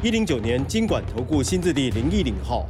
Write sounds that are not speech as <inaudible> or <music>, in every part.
一零九年金管投顾新字第零一零号。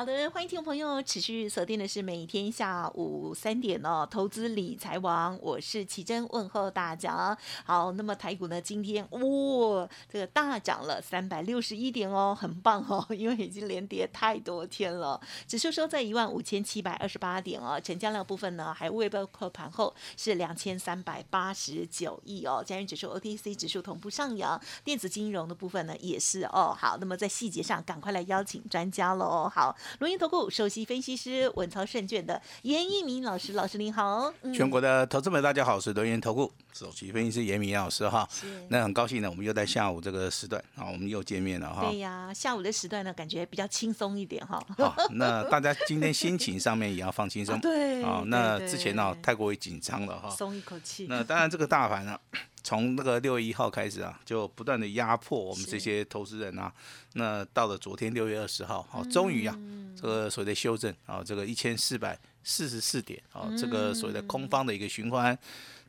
好的，欢迎听众朋友持续锁定的是每天下午三点哦，投资理财王，我是奇珍，问候大家。好，那么台股呢，今天哇，这个大涨了三百六十一点哦，很棒哦，因为已经连跌太多天了。指数收在一万五千七百二十八点哦，成交量部分呢，还未包括盘后是两千三百八十九亿哦。加元指数、OTC 指数同步上扬，电子金融的部分呢也是哦。好，那么在细节上，赶快来邀请专家喽。好。录音投顾首席分析师稳操胜券的严一鸣老师，老师您好。全国的投资们，大家好，我是轮研投顾首席分析师严明老师哈。那很高兴呢，我们又在下午这个时段啊，我们又见面了哈。对呀，下午的时段呢，感觉比较轻松一点哈。好，<laughs> 那大家今天心情上面也要放轻松。对。啊，那之前呢，太过于紧张了哈。松一口气。那当然，这个大盘呢。从那个六月一号开始啊，就不断的压迫我们这些投资人啊。那到了昨天六月二十号，好，终于啊，这个所谓的修正啊，这个一千四百四十四点啊，这个所谓的空方的一个循环，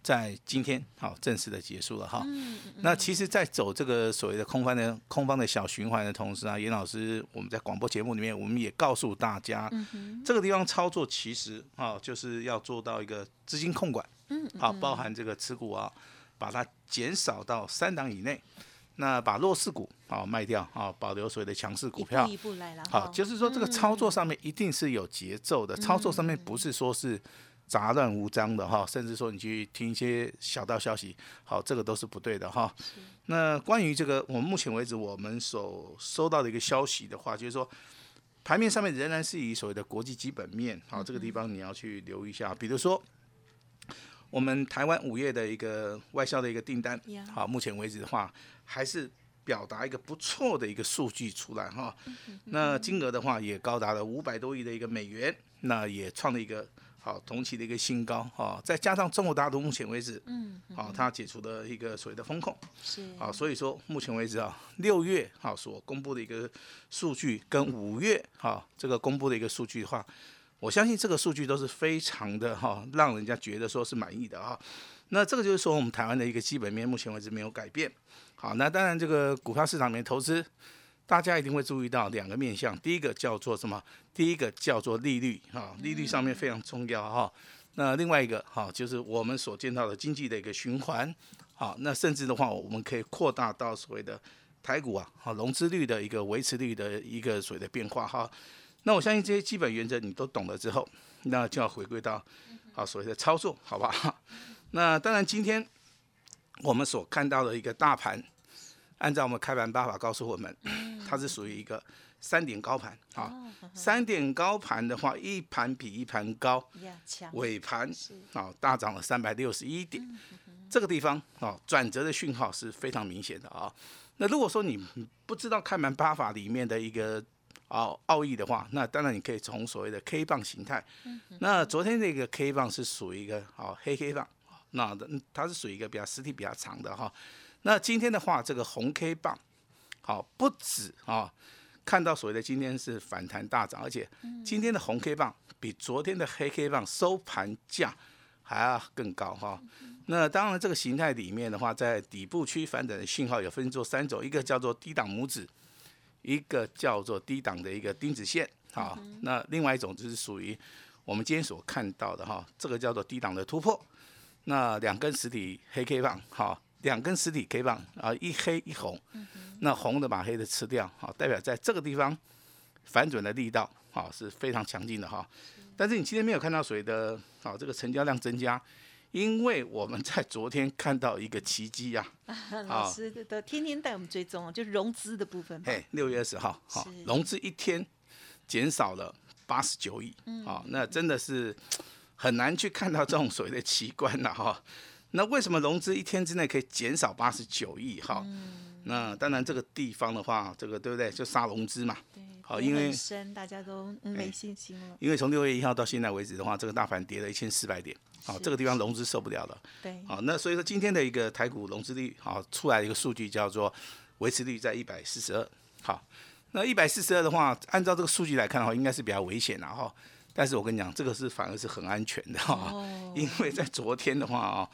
在今天好正式的结束了哈。那其实，在走这个所谓的空方的空方的小循环的同时啊，严老师我们在广播节目里面，我们也告诉大家，这个地方操作其实啊，就是要做到一个资金控管，好，包含这个持股啊。把它减少到三档以内，那把弱势股啊卖掉啊，保留所谓的强势股票。一步来了。好，就是说这个操作上面一定是有节奏的，操作上面不是说是杂乱无章的哈，甚至说你去听一些小道消息，好，这个都是不对的哈。那关于这个，我们目前为止我们所收到的一个消息的话，就是说盘面上面仍然是以所谓的国际基本面，好，这个地方你要去留意一下，比如说。我们台湾五月的一个外销的一个订单，好，目前为止的话，还是表达一个不错的一个数据出来哈。那金额的话也高达了五百多亿的一个美元，那也创了一个好同期的一个新高哈。再加上中国大陆目前为止，嗯，好，它解除了一个所谓的风控，是，啊，所以说目前为止啊，六月好所公布的一个数据跟五月哈这个公布的一个数据的话。我相信这个数据都是非常的哈，让人家觉得说是满意的哈。那这个就是说我们台湾的一个基本面，目前为止没有改变。好，那当然这个股票市场里面投资，大家一定会注意到两个面向。第一个叫做什么？第一个叫做利率哈，利率上面非常重要哈。那另外一个哈，就是我们所见到的经济的一个循环。好，那甚至的话，我们可以扩大到所谓的台股啊，好融资率的一个维持率的一个所谓的变化哈。那我相信这些基本原则你都懂了之后，那就要回归到好所谓的操作，好不好？<laughs> 那当然，今天我们所看到的一个大盘，按照我们开盘八法告诉我们，它是属于一个三点高盘啊。三点高盘的话，一盘比一盘高，尾盘啊大涨了三百六十一点，这个地方啊转折的讯号是非常明显的啊。那如果说你不知道开盘八法里面的一个哦，奥义的话，那当然你可以从所谓的 K 棒形态。那昨天这个 K 棒是属于一个好黑 K 棒，那的它是属于一个比较实体比较长的哈。那今天的话，这个红 K 棒，好不止啊，看到所谓的今天是反弹大涨，而且今天的红 K 棒比昨天的黑 K 棒收盘价还要更高哈。那当然这个形态里面的话，在底部区反转的信号有分作三种，一个叫做低档拇指。一个叫做低档的一个钉子线，好，那另外一种就是属于我们今天所看到的哈，这个叫做低档的突破。那两根实体黑 K 棒，好，两根实体 K 棒啊，一黑一红，那红的把黑的吃掉，好，代表在这个地方反转的力道，好是非常强劲的哈。但是你今天没有看到谁的，好，这个成交量增加。因为我们在昨天看到一个奇迹呀，<laughs> 老师的天天带我们追踪，就融资的部分。哎，六月二十号，好，融资一天减少了八十九亿，好，那真的是很难去看到这种所谓的奇观了哈。那为什么融资一天之内可以减少八十九亿哈？那当然这个地方的话，这个对不对？就杀融资嘛。对，好，因为大家都嗯没信心了。因为从六月一号到现在为止的话，这个大盘跌了一千四百点，好，是这个地方融资受不了了。对，好，那所以说今天的一个台股融资率，好出来一个数据叫做维持率在一百四十二。好，那一百四十二的话，按照这个数据来看的话，应该是比较危险的哈。但是我跟你讲，这个是反而是很安全的哈，哦因为在昨天的话啊，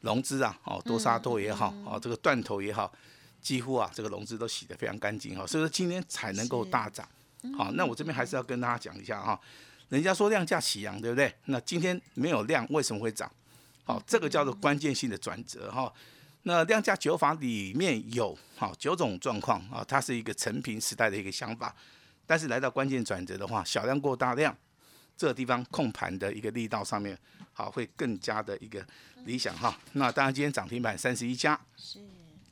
融资啊，哦多杀多也嗯好，哦这个断头也好，几乎啊这个融资都洗得非常干净哈，所以说今天才能够大涨。好，那我这边还是要跟大家讲一下哈，人家说量价齐扬，对不对？那今天没有量，为什么会涨？好，这个叫做关键性的转折哈。那量价九法里面有好九种状况啊，它是一个成平时代的一个想法，但是来到关键转折的话，小量过大量，这个地方控盘的一个力道上面，好会更加的一个理想哈。那当然今天涨停板三十一家，是。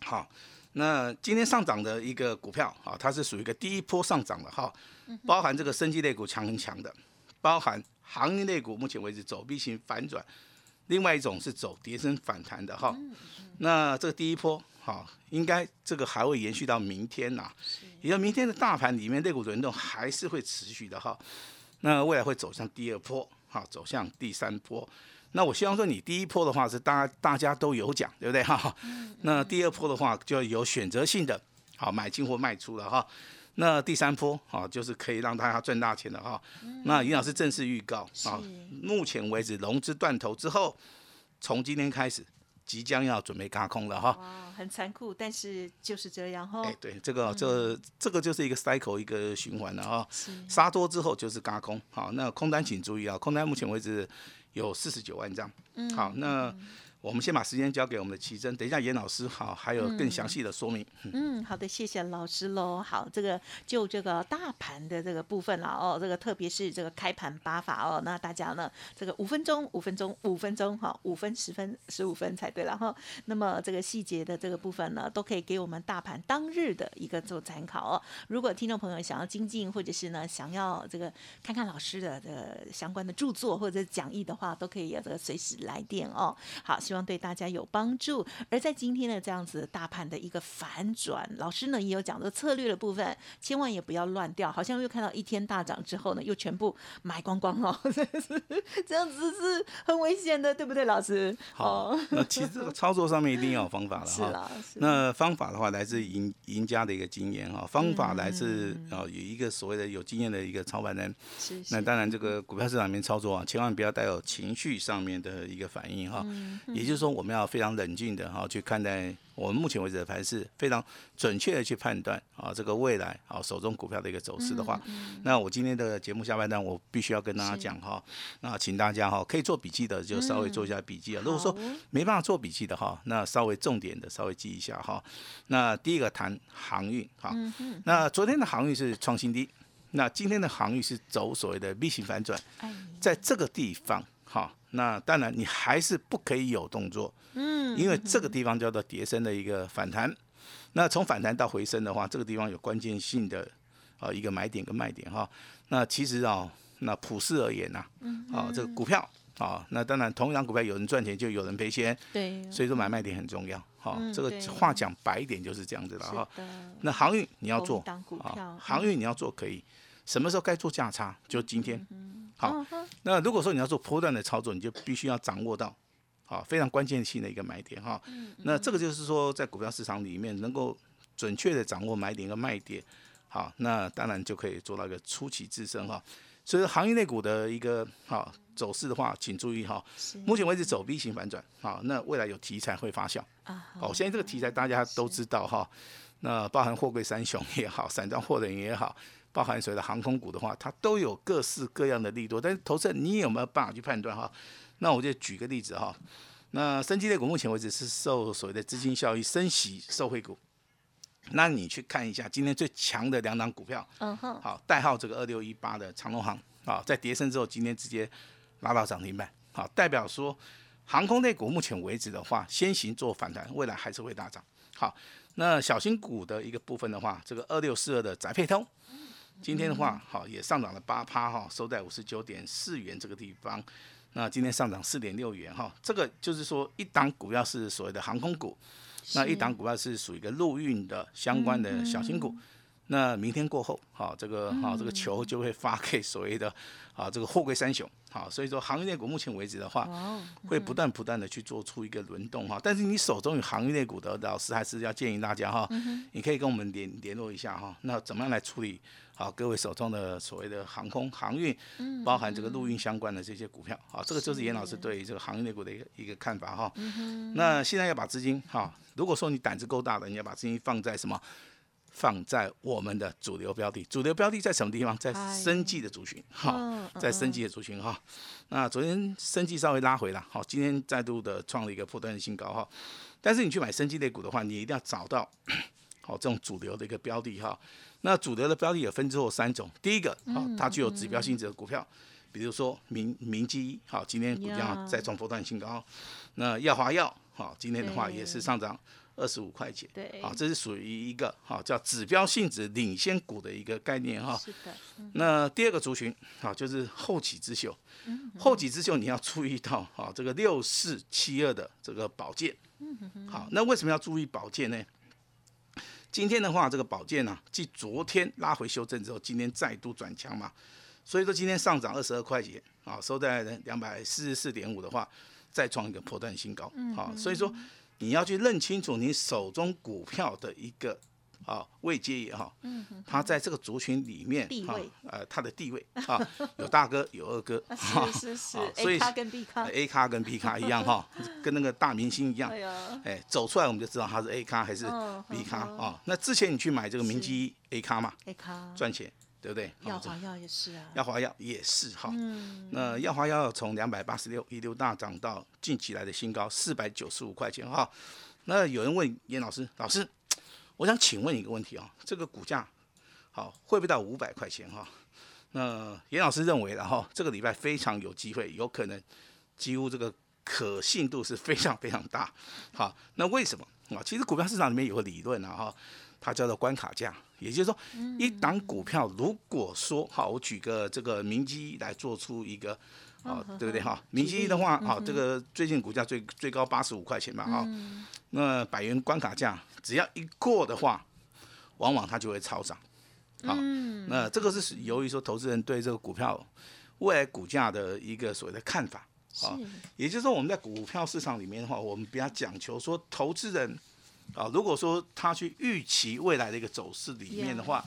好，那今天上涨的一个股票啊，它是属于一个第一波上涨的哈，包含这个生技类股强很强的，包含行业类股目前为止走 B 型反转，另外一种是走跌升反弹的哈。那这个第一波好，应该这个还会延续到明天呐、也就明天的大盘里面类股轮动还是会持续的哈。那未来会走向第二波，好，走向第三波。那我希望说，你第一波的话是大家大家都有奖，对不对哈？那第二波的话就有选择性的，好买进或卖出了哈。那第三波啊，就是可以让大家赚大钱的哈。那尹老师正式预告啊，目前为止融资断头之后，从今天开始即将要准备嘎空了哈。哇，很残酷，但是就是这样哈。哎，对，这个这这个就是一个 cycle 一个循环了哈。杀多之后就是嘎空，好，那空单请注意啊，空单目前为止有四十九万张，嗯好，那我们先把时间交给我们的奇珍，等一下严老师好，还有更详细的说明。嗯，好的，谢谢老师喽。好，这个就这个大盘的这个部分了哦，这个特别是这个开盘八法哦，那大家呢这个五分钟、五分钟、五分钟哈，五分、十分、十五分才对了哈。那么这个细节的这个部分呢，都可以给我们大盘当日的一个做参考哦。如果听众朋友想要精进，或者是呢想要这个看看老师的这个相关的著作或者讲义的话，都可以有这个随时来电哦。好，希望对大家有帮助。而在今天的这样子大盘的一个反转，老师呢也有讲这个策略的部分，千万也不要乱掉。好像又看到一天大涨之后呢，又全部买光光哦，<laughs> 这样子是很危险的，对不对，老师？好哦，那其实这个操作上面一定要有方法了哈。是啦，是那方法的话，来自赢赢家的一个经验哈，方法来自啊有一个所谓的有经验的一个操盘人。是是那当然，这个股票市场里面操作啊，千万不要带有情绪上面的一个反应哈。也就是说，我们要非常冷静的哈去看待我们目前为止的盘势，非常准确的去判断啊这个未来啊手中股票的一个走势的话，那我今天的节目下半段我必须要跟大家讲哈，那请大家哈可以做笔记的就稍微做一下笔记啊。如果说没办法做笔记的哈，那稍微重点的稍微记一下哈。那第一个谈航运哈，那昨天的航运是创新低，那今天的航运是走所谓的 V 型反转，哎，在这个地方哈，那当然你还是不可以有动作，嗯，因为这个地方叫做跌升的一个反弹。那从反弹到回升的话，这个地方有关键性的啊一个买点跟卖点哈。那其实啊，那普世而言呐、啊，这个股票啊，那当然同一档股票有人赚钱就有人赔钱，对，所以说买卖点很重要。哈、这个话讲白一点就是这样子了哈。的，那航运你要做啊，航运你要做可以，什么时候该做价差就今天。好那如果说你要做波段的操作，你就必须要掌握到，好非常关键性的一个买点哈。那这个就是说，在股票市场里面能够准确的掌握买点跟卖点，好，那当然就可以做到一个出奇制胜哈。所以行业内股的一个好走势的话，请注意哈，目前为止走 V 型反转，好，那未来有题材会发酵。啊，好，现在这个题材大家都知道哈，那包含货柜三雄也好，散装货轮也好，包含所谓的航空股的话，它都有各式各样的利多。但是投资人你有没有办法去判断哈？那我就举个例子哈，那升级类股目前为止是受所谓的资金效益升息受惠股，那你去看一下今天最强的两档股票，嗯哼，好，代号这个二六一八的长隆行，啊，在跌升之后，今天直接拉到涨停板，好，代表说航空类股目前为止的话，先行做反弹，未来还是会大涨。好，那小型股的一个部分的话，这个二六四二的宅配通，今天的话，好也上涨了八趴哈，收在五十九点四元这个地方。那今天上涨四点六元哈，这个就是说一档股票是所谓的航空股，那一档股票是属于一个陆运的相关的小型股。那明天过后，好，这个好，这个球就会发给所谓的啊这个货柜三雄，好，所以说行业类股目前为止的话，会不断不断的去做出一个轮动哈。但是你手中有行业类股的老师，还是要建议大家哈，你可以跟我们联联络一下哈。那怎么样来处理好各位手中的所谓的航空航运，包含这个陆运相关的这些股票，好，这个就是严老师对于这个行业类股的一个一个看法哈。那现在要把资金哈，如果说你胆子够大的，你要把资金放在什么？放在我们的主流标的，主流标的在什么地方？在生计的族群，哈，在生计的族群，哈。那昨天生计稍微拉回了，好，今天再度的创了一个破断的新高，哈。但是你去买生计类股的话，你一定要找到 <coughs> 好这种主流的一个标的，哈。那主流的标的也分之后三种，第一个，好，它具有指标性质的股票，比如说明明基，好，今天股价再创波段新高。那耀华药，好，今天的话也是上涨。二十五块钱，对，好，这是属于一个好叫指标性质领先股的一个概念哈。是的。那第二个族群，好，就是后起之秀。嗯。后起之秀，你要注意到，好，这个六四七二的这个宝剑。嗯好，那为什么要注意宝剑呢？今天的话，这个宝剑呢，继昨天拉回修正之后，今天再度转强嘛。所以说今天上涨二十二块钱，啊，收在两百四十四点五的话，再创一个破断新高。嗯。好，所以说。你要去认清楚你手中股票的一个啊位阶也好，嗯，他在这个族群里面地位，呃，他的地位啊，有大哥有二哥，是是是，A 卡跟 B 卡，A 卡跟 B 卡一样哈，<laughs> 跟那个大明星一样，哎，走出来我们就知道他是 A 卡还是 B 卡啊。那之前你去买这个明基 A 卡嘛，A 卡赚钱。对不对？药华药也是啊，药华药也是哈。那药华药从两百八十六一路大涨到近期来的新高四百九十五块钱哈。那有人问严老师，老师，我想请问一个问题啊，这个股价好会不会到五百块钱哈？那严老师认为的哈，这个礼拜非常有机会，有可能几乎这个可信度是非常非常大。好，那为什么啊？其实股票市场里面有个理论啊哈。它叫做关卡价，也就是说，一档股票如果说好，我举个这个明基来做出一个啊，对不对？哈？明基的话，好，这个最近股价最最高八十五块钱嘛，哈，那百元关卡价只要一过的话，往往它就会超涨，好，那这个是由于说投资人对这个股票未来股价的一个所谓的看法，啊，也就是说我们在股票市场里面的话，我们比较讲求说投资人。啊，如果说他去预期未来的一个走势里面的话，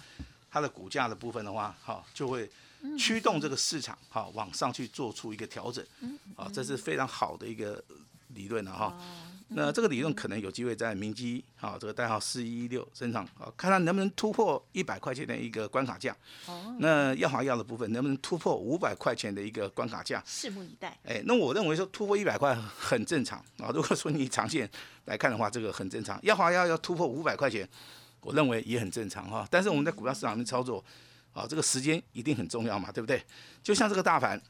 它的股价的部分的话，哈，就会驱动这个市场哈往上去做出一个调整，啊，这是非常好的一个理论了哈。那这个理论可能有机会在明基啊，这个代号四一六身上啊，看它能不能突破一百块钱的一个关卡价。哦。那耀华药的部分能不能突破五百块钱的一个关卡价？拭目以待。哎，那我认为说突破一百块很正常啊。如果说你长线来看的话，这个很正常。耀华药要突破五百块钱，我认为也很正常哈。但是我们在股票市场里面操作啊，这个时间一定很重要嘛，对不对？就像这个大盘，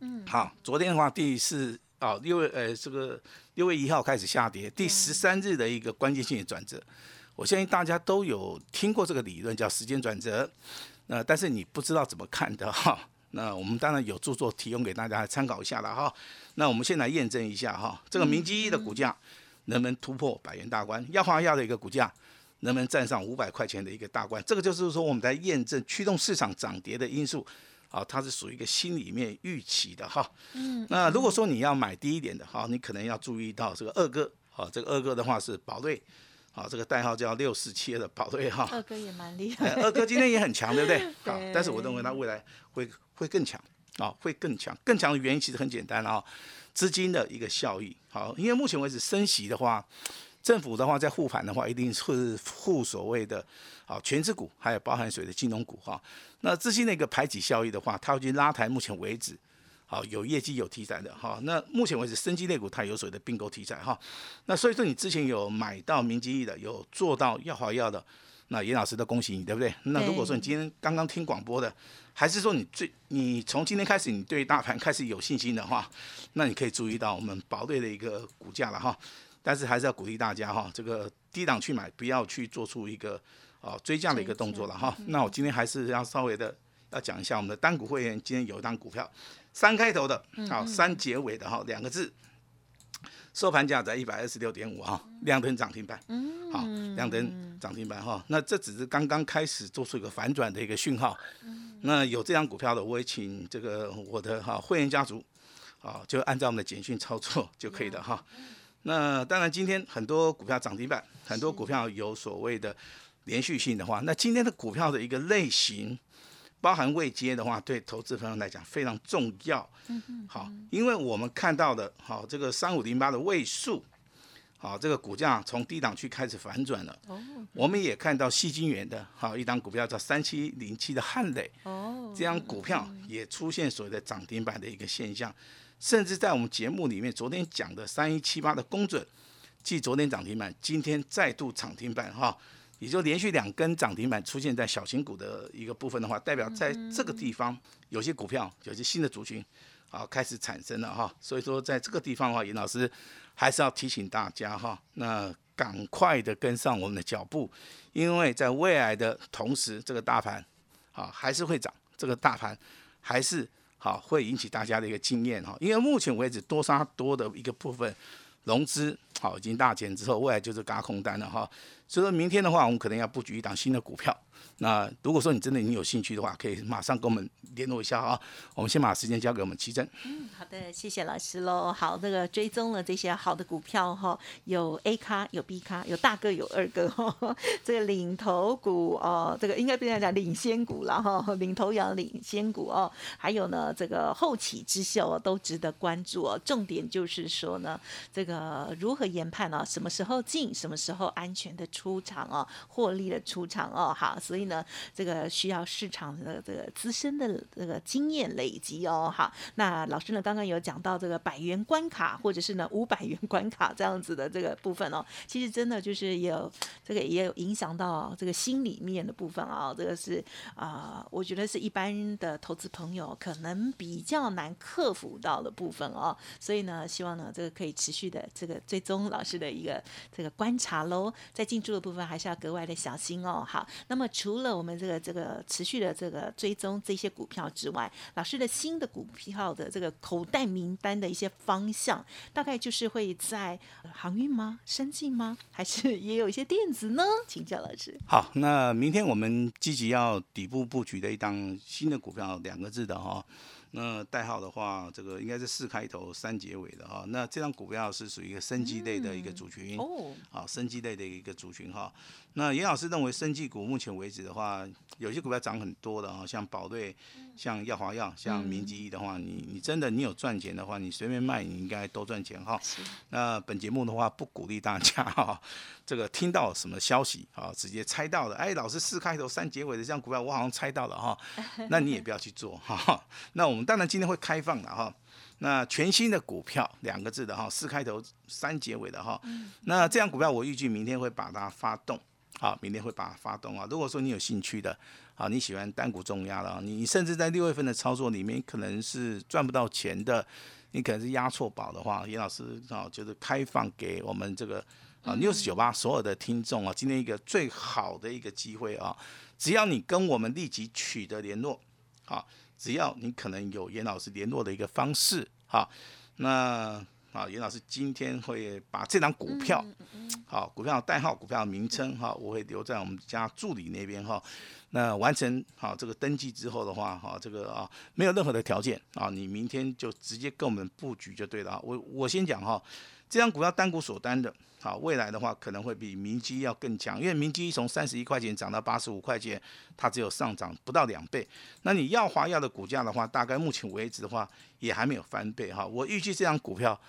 嗯，好，昨天的话第四。啊，六月呃，这个六月一号开始下跌，第十三日的一个关键性的转折，我相信大家都有听过这个理论，叫时间转折。那但是你不知道怎么看的哈，那我们当然有著作提供给大家参考一下了哈。那我们先来验证一下哈，这个明基一的股价能不能突破百元大关？药华药的一个股价能不能站上五百块钱的一个大关？这个就是说我们在验证驱动市场涨跌的因素。啊，它是属于一个心里面预期的哈。嗯。那如果说你要买低一点的哈，你可能要注意到这个二哥。啊，这个二哥的话是宝瑞。啊，这个代号叫六四七的宝瑞哈。二哥也蛮厉害。二哥今天也很强，对不对？<laughs> 好，但是我认为它未来会会更强。啊，会更强。更强的原因其实很简单啊，资金的一个效益。好，因为目前为止升息的话，政府的话在护盘的话，一定是护所谓的。好，全资股还有包含水的金融股哈，那资金的一个排挤效益的话，它会去拉抬目前为止，好有业绩有题材的哈。那目前为止，生机类股它有水的并购题材哈。那所以说你之前有买到明基益的，有做到药华药的，那严老师都恭喜你，对不对？那如果说你今天刚刚听广播的，还是说你最你从今天开始你对大盘开始有信心的话，那你可以注意到我们宝瑞的一个股价了哈。但是还是要鼓励大家哈，这个低档去买，不要去做出一个。哦，追价的一个动作了哈。那我今天还是要稍微的要讲一下我们的单股会员今天有一张股票，三开头的，好三结尾的哈，两个字，收盘价在一百二十六点五哈，亮灯涨停板，嗯，好，亮灯涨停板哈，那这只是刚刚开始做出一个反转的一个讯号，那有这张股票的，我也请这个我的哈会员家族，啊，就按照我们的简讯操作就可以了哈。那当然今天很多股票涨停板，很多股票有所谓的连续性的话，那今天的股票的一个类型。包含未接的话，对投资朋友来讲非常重要。嗯好，因为我们看到的，好这个三五零八的位数，好这个股价从低档区开始反转了。哦。我们也看到细金元的，好一档股票叫三七零七的汉磊。哦。这样股票也出现所谓的涨停板的一个现象，甚至在我们节目里面昨天讲的三一七八的公准，继昨天涨停板，今天再度涨停板哈。也就连续两根涨停板出现在小型股的一个部分的话，代表在这个地方有些股票有些新的族群啊开始产生了哈，所以说在这个地方的话，严老师还是要提醒大家哈，那赶快的跟上我们的脚步，因为在未来的同时，这个大盘啊还是会涨，这个大盘还是啊会引起大家的一个经验哈，因为目前为止多杀多的一个部分融资好已经大减之后，未来就是嘎空单了哈。所以说明天的话，我们可能要布局一档新的股票。那如果说你真的你有兴趣的话，可以马上跟我们联络一下啊。我们先把时间交给我们奇珍。嗯，好的，谢谢老师喽。好，这个追踪了这些好的股票哈，有 A 咖，有 B 咖，有大哥，有二哥哈。<laughs> 这个领头股哦，这个应该不要讲领先股了哈，领头羊领先股哦。还有呢，这个后起之秀都值得关注哦。重点就是说呢，这个如何研判呢？什么时候进，什么时候安全的出场哦，获利的出场哦。好，所以。呢，这个需要市场的这个资深的这个经验累积哦。好，那老师呢刚刚有讲到这个百元关卡，或者是呢五百元关卡这样子的这个部分哦。其实真的就是有这个也有影响到这个心里面的部分啊。这个是啊，我觉得是一般的投资朋友可能比较难克服到的部分哦。所以呢，希望呢这个可以持续的这个追踪老师的一个这个观察喽。在进驻的部分还是要格外的小心哦。好，那么除了我们这个这个持续的这个追踪这些股票之外，老师的新的股票的这个口袋名单的一些方向，大概就是会在航运吗？生计吗？还是也有一些电子呢？请教老师。好，那明天我们积极要底部布局的一档新的股票，两个字的哈。那代号的话，这个应该是四开头三结尾的哈。那这张股票是属于一个生机类的一个族群哦，好，生机类的一个族群哈。那严老师认为，生技股目前为止的话，有些股票涨很多的啊，像宝瑞、像药华药、像明基的话，你你真的你有赚钱的话，你随便卖，你应该都赚钱哈。那本节目的话，不鼓励大家哈，<laughs> 这个听到什么消息啊，直接猜到了，哎，老师四开头三结尾的这样股票，我好像猜到了哈，那你也不要去做哈。那我们当然今天会开放的哈，那全新的股票两个字的哈，四开头三结尾的哈，那这样股票我预计明天会把它发动。好，明天会把它发动啊。如果说你有兴趣的，好，你喜欢单股重压的，你甚至在六月份的操作里面可能是赚不到钱的，你可能是压错宝的话，严老师啊，就是开放给我们这个啊六十九八所有的听众啊，今天一个最好的一个机会啊，只要你跟我们立即取得联络，好，只要你可能有严老师联络的一个方式，哈，那。啊，严老师今天会把这张股票，好，股票代号、股票名称，哈，我会留在我们家助理那边，哈。那完成好这个登记之后的话，哈，这个啊，没有任何的条件啊，你明天就直接跟我们布局就对了。我我先讲哈，这张股票单股所单的。好，未来的话可能会比明基要更强，因为明基从三十一块钱涨到八十五块钱，它只有上涨不到两倍。那你耀华药的股价的话，大概目前为止的话也还没有翻倍哈。我预计这张股票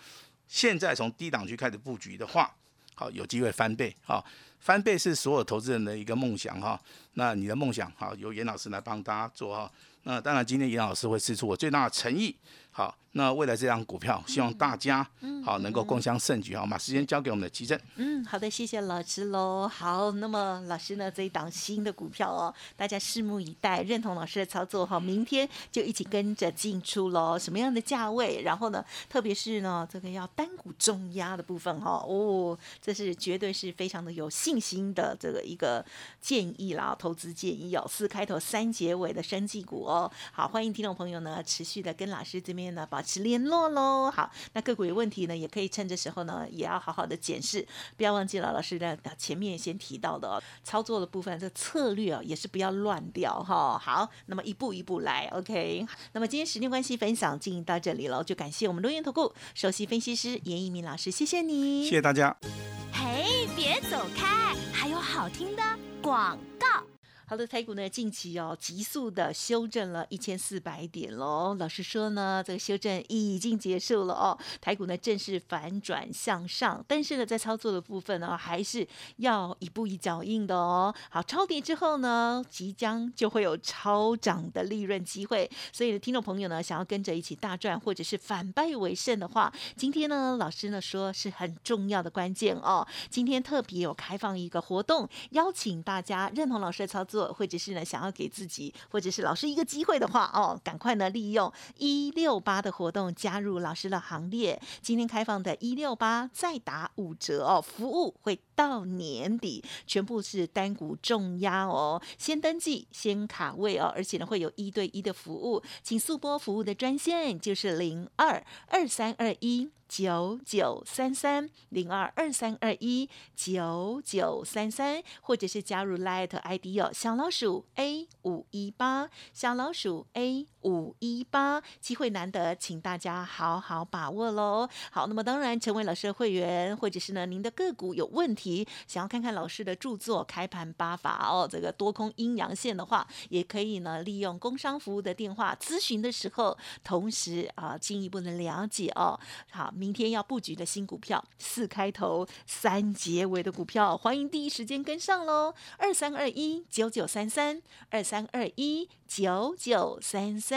现在从低档区开始布局的话，好有机会翻倍哈。翻倍是所有投资人的一个梦想哈。那你的梦想好，由严老师来帮大家做哈。那当然今天严老师会施出我最大的诚意。好，那未来这张股票，希望大家好能够共襄盛举，好，把时间交给我们的奇正。嗯，好的，谢谢老师喽。好，那么老师呢这一档新的股票哦，大家拭目以待，认同老师的操作哈，明天就一起跟着进出喽。什么样的价位？然后呢，特别是呢这个要单股重压的部分哈，哦，这是绝对是非常的有信心的这个一个建议啦。投投资建议哦，四开头三结尾的生技股哦。好，欢迎听众朋友呢持续的跟老师这边呢保持联络喽。好，那个股有问题呢，也可以趁这时候呢，也要好好的检视，不要忘记了老师的前面先提到的哦，操作的部分，这策略哦也是不要乱掉哈。好，那么一步一步来，OK。那么今天时间关系，分享进行到这里了，就感谢我们录音投顾首席分析师严一鸣老师，谢谢你，谢谢大家。嘿，别走开，还有好听的广告。好的，台股呢近期哦急速的修正了一千四百点喽。老实说呢，这个修正已经结束了哦，台股呢正式反转向上。但是呢，在操作的部分呢，还是要一步一脚印的哦。好，超跌之后呢，即将就会有超涨的利润机会。所以，听众朋友呢，想要跟着一起大赚，或者是反败为胜的话，今天呢，老师呢说是很重要的关键哦。今天特别有开放一个活动，邀请大家认同老师的操作。或者是呢，想要给自己或者是老师一个机会的话，哦，赶快呢利用一六八的活动加入老师的行列。今天开放的一六八再打五折哦，服务会到年底，全部是单股重压哦，先登记先卡位哦，而且呢会有一对一的服务，请速播服务的专线就是零二二三二一。九九三三零二二三二一九九三三，或者是加入 Light ID 哦，小老鼠 A 五一八，小老鼠 A 五一八，机会难得，请大家好好把握喽。好，那么当然成为老师的会员，或者是呢您的个股有问题，想要看看老师的著作《开盘八法》哦，这个多空阴阳线的话，也可以呢利用工商服务的电话咨询的时候，同时啊进一步的了解哦。好。明天要布局的新股票，四开头三结尾的股票，欢迎第一时间跟上喽！二三二一九九三三，二三二一九九三三